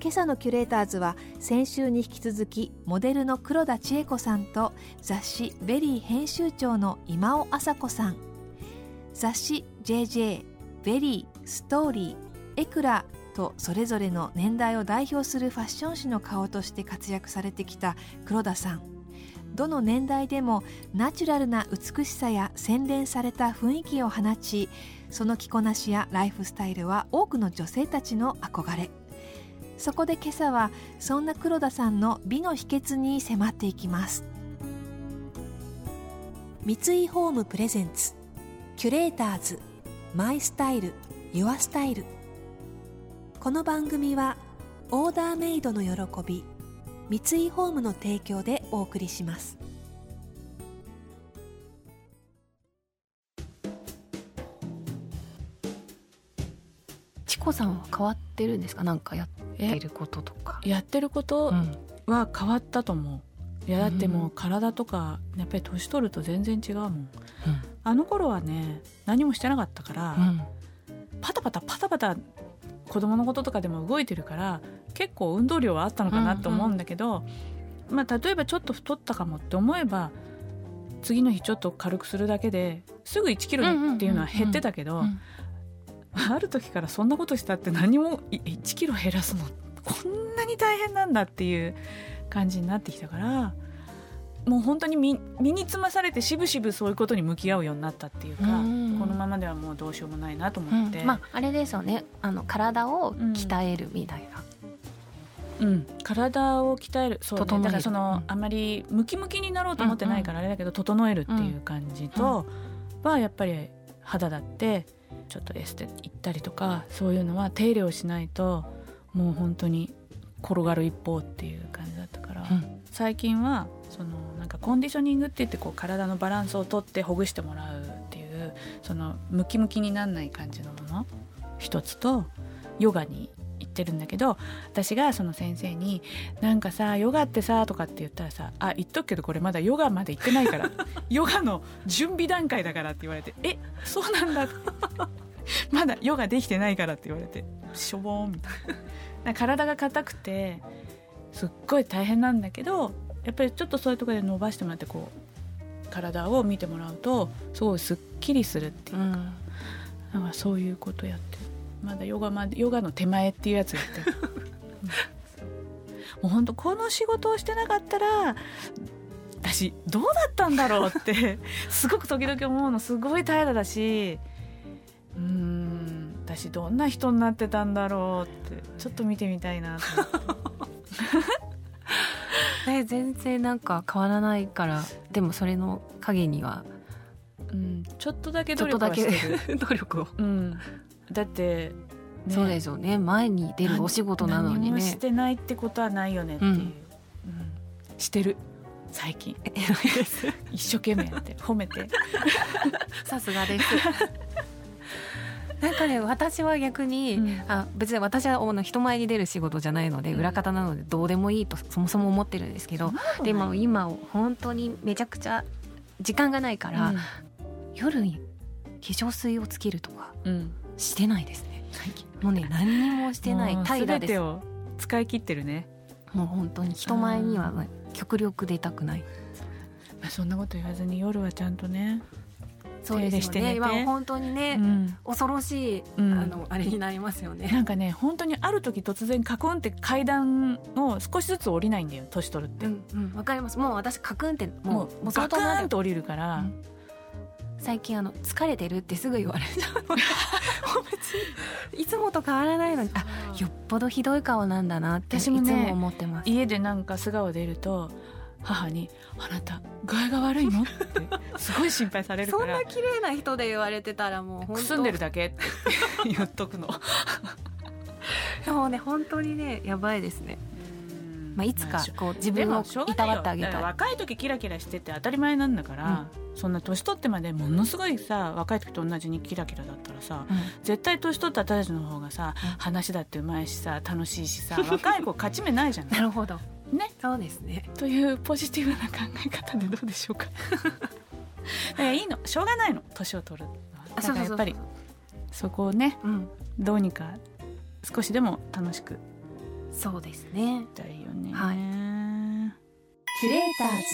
今朝のキュレーターズは先週に引き続きモデルの黒田知永子さんと雑誌「VERY」編集長の今尾朝子さん。雑誌「JJ」「VERY」「STORY」「éclat」とそれぞれの年代を代表するファッション誌の顔として活躍されてきた黒田さん。どの年代でもナチュラルな美しさや洗練された雰囲気を放ちその着こなしやライフスタイルは多くの女性たちの憧れ。そこで今朝はそんな黒田さんの美の秘訣に迫っていきます。三井ホームプレゼンツキュレーターズマイスタイルユアスタイル。この番組はオーダーメイドの喜び三井ホームの提供でお送りします。チコさんは変わってるんですか？なんかやってることとか。やってることは変わったと思う、いやだってもう体とかやっぱり年取ると全然違うもん、うん、あの頃はね何もしてなかったから、うん、パタパタパタパタ子供のこととかでも動いてるから結構運動量はあったのかなと思うんだけど、うんうん、まあ、例えばちょっと太ったかもって思えば次の日ちょっと軽くするだけですぐ1キロっていうのは減ってたけど、ある時からそんなことしたって何も1キロ減らすの？こんなに大変なんだっていう感じになってきたからもう本当に身身につまされてしぶしぶそういうことに向き合うようになったっていうか、うこのままではもうどうしようもないなと思って、うん、まあ、あれですよね。あの体を鍛えるみたいな。うん、体を鍛える。そう、ね、だからその、あんまりムキムキになろうと思ってないからあれだけど、整えるっていう感じと、はやっぱり肌だってちょっとエステ行ったりとかそういうのは手入れをしないともう本当に転がる一方っていう感じだったから、うん、最近はそのなんかコンディショニングって言ってこう体のバランスをとってほぐしてもらうっていうそのムキムキになんない感じのもの一つとヨガに行ってるんだけど私がその先生に「なんかさヨガってさ」とかって言ったらさ「あ言っとくけどこれまだヨガまで行ってないから ヨガの準備段階だから」って言われて「えそうなんだ」まだヨガできてないからって言われてしょぼーんみたいな。体が硬くてすっごい大変なんだけどやっぱりちょっとそういうところで伸ばしてもらってこう体を見てもらうとすごいすっきりするっていうか,、うん、なんかそういうことやってまだヨガまでヨガの手前っていうやつやって。る、もう本当この仕事をしてなかったら私どうだったんだろうってすごく時々思うのすごい怠惰だしうん私どんな人になってたんだろうってちょっと見てみたいなと え全然なんか変わらないからでもそれの影には、うん、ちょっとだけ努力はしてる。努力を、うん、だって、ね、そうですよね。前に出るお仕事なのにね。してないってことはないよねっていう、うん、うん、してる。最近。一生懸命やって 褒めて。さすがです。なんかね私は逆に、うん、あ別に私はの人前に出る仕事じゃないので、裏方なのでどうでもいいとそもそも思ってるんですけど、でも今本当にめちゃくちゃ時間がないから、夜に化粧水をつけるとかしてないですね、もうね何にもしてない平らです。使い切ってるね。もう本当に人前には極力出たくない、まあ、そんなこと言わずに夜はちゃんとねそうですね。今本当にね、うん、恐ろしい、うん、あのあれになりますよね。なんかね本当にある時突然カクンって階段を少しずつ降りないんだよ年取るって。わ、うんうん、かります。もう私カクンってもうもうガクンと降りるから、うん、最近あの疲れてるってすぐ言われちゃう。いつもと変わらないのに。あよっぽどひどい顔なんだなって私も、ね、いつも思ってます。家でなんか素顔出ると母に「あなた具合が悪いの?」ってすごい心配されるから。そんな綺麗な人で言われてたらもうくすんでるだけって言っとくの。でももうね本当にねやばいですねまあ、いつかこう自分をいたわってあげたい。若い時キラキラしてて当たり前なんだから、うん、そんな年取ってまでものすごいさ若い時と同じにキラキラだったらさ、うん、絶対年取った私たちの方がさ、うん、話だってうまいしさ楽しいしさ若い子勝ち目ないじゃない。なるほど。ね。そうですね。というポジティブな考え方でどうでしょうか。いいの。しょうがないの。年を取るだからやっぱりそこをね、どうにか少しでも楽しくそうですね。だよね、はい、キュレーターズ。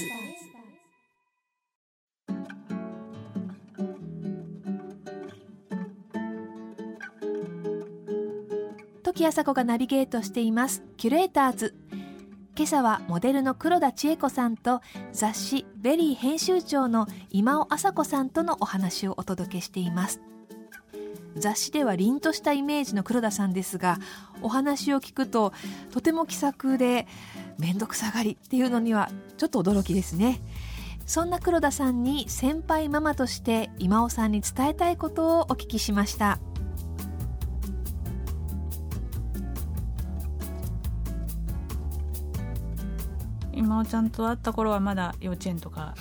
時あさこがナビゲートしています。キュレーターズ。今朝はモデルの黒田知永子さんと雑誌 VERY 編集長の今尾朝子さんとのお話をお届けしています雑誌では凛としたイメージの黒田さんですがお話を聞くととても気さくで面倒くさがりっていうのにはちょっと驚きですね。そんな黒田さんに先輩ママとして今尾さんに伝えたいことをお聞きしました。今尾ちゃんと会った頃はまだ幼稚園とか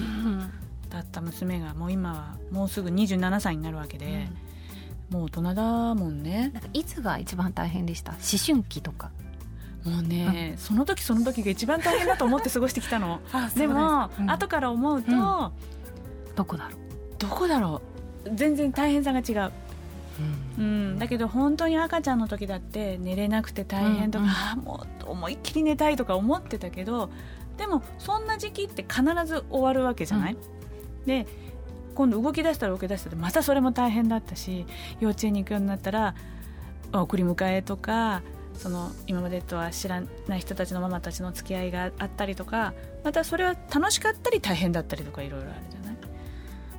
だった娘がもう今はもうすぐ27歳になるわけで、うんもう大人だもんね。なんかいつが一番大変でした？思春期とか。もうね、うん、その時その時が一番大変だと思って過ごしてきたの。でも、うん、後から思うと、うん、どこだろう？どこだろう？全然大変さが違う、うん、だけど本当に赤ちゃんの時だって寝れなくて大変とか、うんうん、もう思いっきり寝たいとか思ってたけどでもそんな時期って必ず終わるわけじゃない、で今度動き出したら動き出したらまたそれも大変だったし幼稚園に行くようになったら送り迎えとかその今までとは知らない人たちのママたちの付き合いがあったりとかまたそれは楽しかったり大変だったりとかいろいろあるじゃない？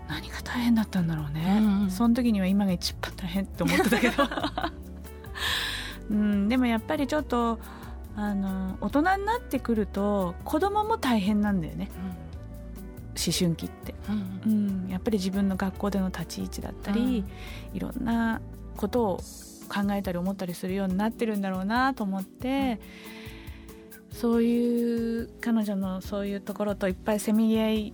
何が大変だったんだろうね、うんうん、その時には今が一番大変って思ってたけど、うん、でもやっぱりちょっとあの大人になってくると子供も大変なんだよね、うん思春期って、うん、うん、やっぱり自分の学校での立ち位置だったり、うん、いろんなことを考えたり思ったりするようになってるんだろうなと思って、うん、そういう彼女のそういうところといっぱいせめぎ合い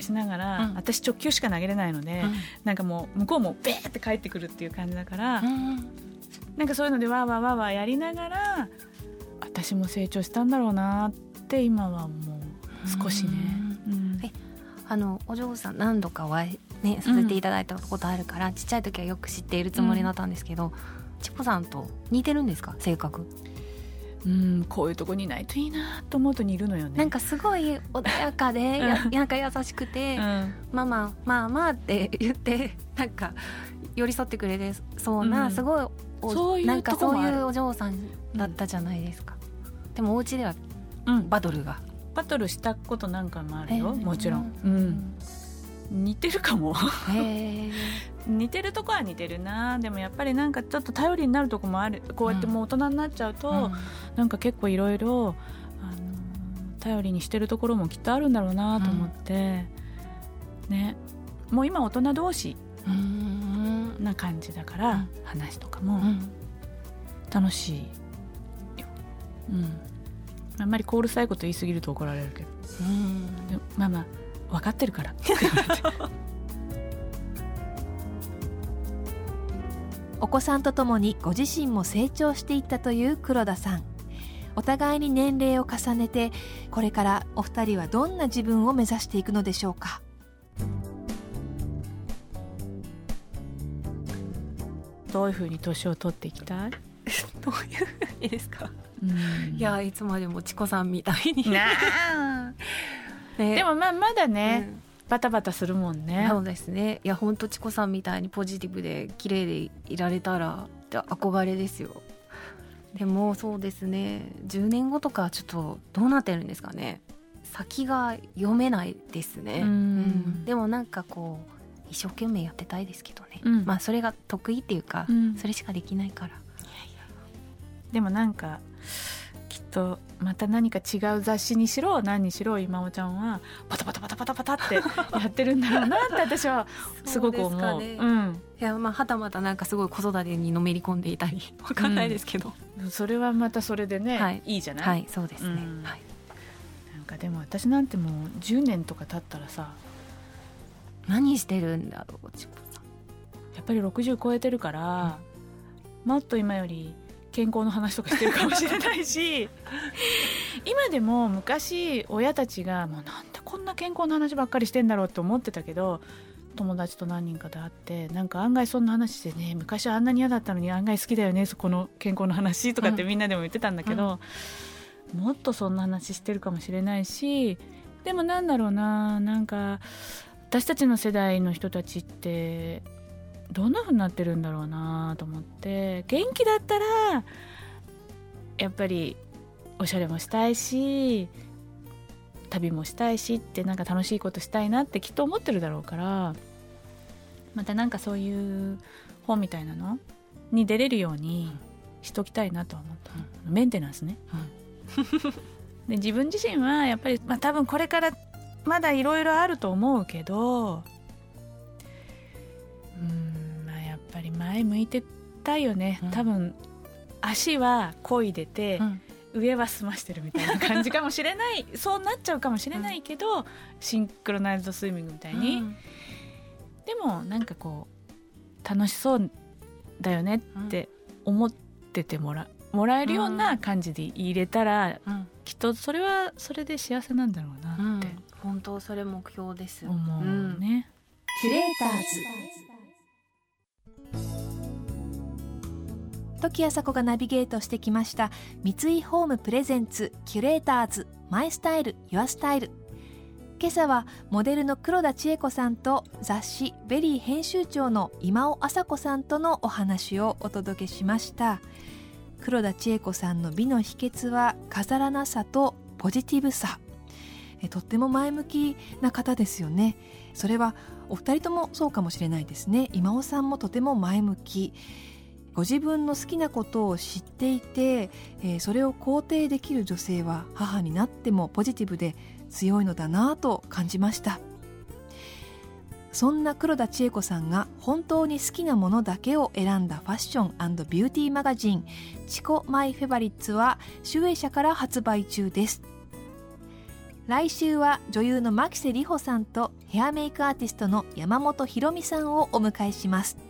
しながら、私直球しか投げれないので、うん、なんかもう向こうもベーって帰ってくるっていう感じだから、うん、なんかそういうのでわーわーわーわーやりながら私も成長したんだろうなって今はもう少しね。あのお嬢さん何度かお会い、ね、させていただいたことあるから、うん、ちっちゃい時はよく知っているつもりだったんですけど、うん、チコさんと似てるんですか？性格。うんこういうとこにいないといいなと思うと似るのよね。なんかすごい穏やかでやなんか優しくて、うん、ママまあまあって言ってなんか寄り添ってくれてそうな、うん、すごいそうなんかそういうお嬢さんだったじゃないですか、うん、でもお家ではバトルがバトルしたことなんかもあるよ、もちろん、うん、似てるかも。似てるとこは似てるな。でもやっぱりなんかちょっと頼りになるとこもある。こうやってもう大人になっちゃうと、うん、なんか結構いろいろ頼りにしてるところもきっとあるんだろうなと思って、うん、ね。もう今大人同士な感じだから、うん、話とかも楽しいうんあんまりコールさいこと言い過ぎると怒られるけど。うん。でもまあまあ分かってるから。お子さんとともにご自身も成長していったという黒田さん。お互いに年齢を重ねてこれからお二人はどんな自分を目指していくのでしょうか？どういうふうに年を取っていきたい？どういうふうにですか？いやいつまでもチコさんみたいに。ね、でもまあまだね、うん、バタバタするもんね。そうですね。いや本当チコさんみたいにポジティブで綺麗でいられたら憧れですよ。でもそうですね。10年後とかちょっとどうなってるんですかね。先が読めないですね、うん、でもなんかこう一生懸命やってたいですけどね、うん、まあそれが得意っていうか、それしかできないから。でもなんかきっとまた何か違う雑誌にしろ何にしろ今尾ちゃんはパタパタパタパタパタってやってるんだろうなって私はすごく思う。うね、うん、いやまあはたまたなんかすごい子育てにのめり込んでいたりわかんないですけど、うん、それはまたそれでね、はい、いいじゃない？はいそうですね、うん、はい、なんかでも私なんてもう10年とか経ったらさ何してるんだろうやっぱり60超えてるから、もっと今より健康の話とかしてるかもしれないし。今でも昔親たちがもうなんでこんな健康の話ばっかりしてんだろうって思ってたけど友達と何人かで会ってなんか案外そんな話してね昔はあんなに嫌だったのに案外好きだよねそこの健康の話とかってみんなでも言ってたんだけど、うん、もっとそんな話してるかもしれないしでもなんだろうななんか私たちの世代の人たちってどんな風になってるんだろうなと思って元気だったらやっぱりおしゃれもしたいし旅もしたいしってなんか楽しいことしたいなってきっと思ってるだろうからまたなんかそういう本みたいなのに出れるようにしときたいなとは思った、うん、メンテナンスね、うん、で自分自身はやっぱり、まあ、多分これからまだいろいろあると思うけど前向いてたよね、うん、多分足は漕いでて、うん、上は済ましてるみたいな感じかもしれない そうなっちゃうかもしれないけど、うん、シンクロナイズドスイミングみたいに、でもなんかこう楽しそうだよねって思っててもらもらえるような感じで入れたら、きっとそれはそれで幸せなんだろうなって、本当それ目標です思うね、キュレーターズ時あさこがナビゲートしてきました。三井ホームプレゼンツキュレーターズマイスタイルユアスタイル。今朝はモデルの黒田知永子さんと雑誌 VERY 編集長の今尾朝子さんとのお話をお届けしました。黒田知永子さんの美の秘訣は飾らなさとポジティブさ。えとっても前向きな方ですよね。それはお二人ともそうかもしれないですね。今尾さんもとても前向き。ご自分の好きなことを知っていて、えー、それを肯定できる女性は母になってもポジティブで強いのだなと感じました。そんな黒田千恵子さんが本当に好きなものだけを選んだファッションビューティーマガジン「チコマイフェバリッツ」は集英社から発売中です。来週は女優の牧瀬里穂さんとヘアメイクアーティストの山本ひろみさんをお迎えします。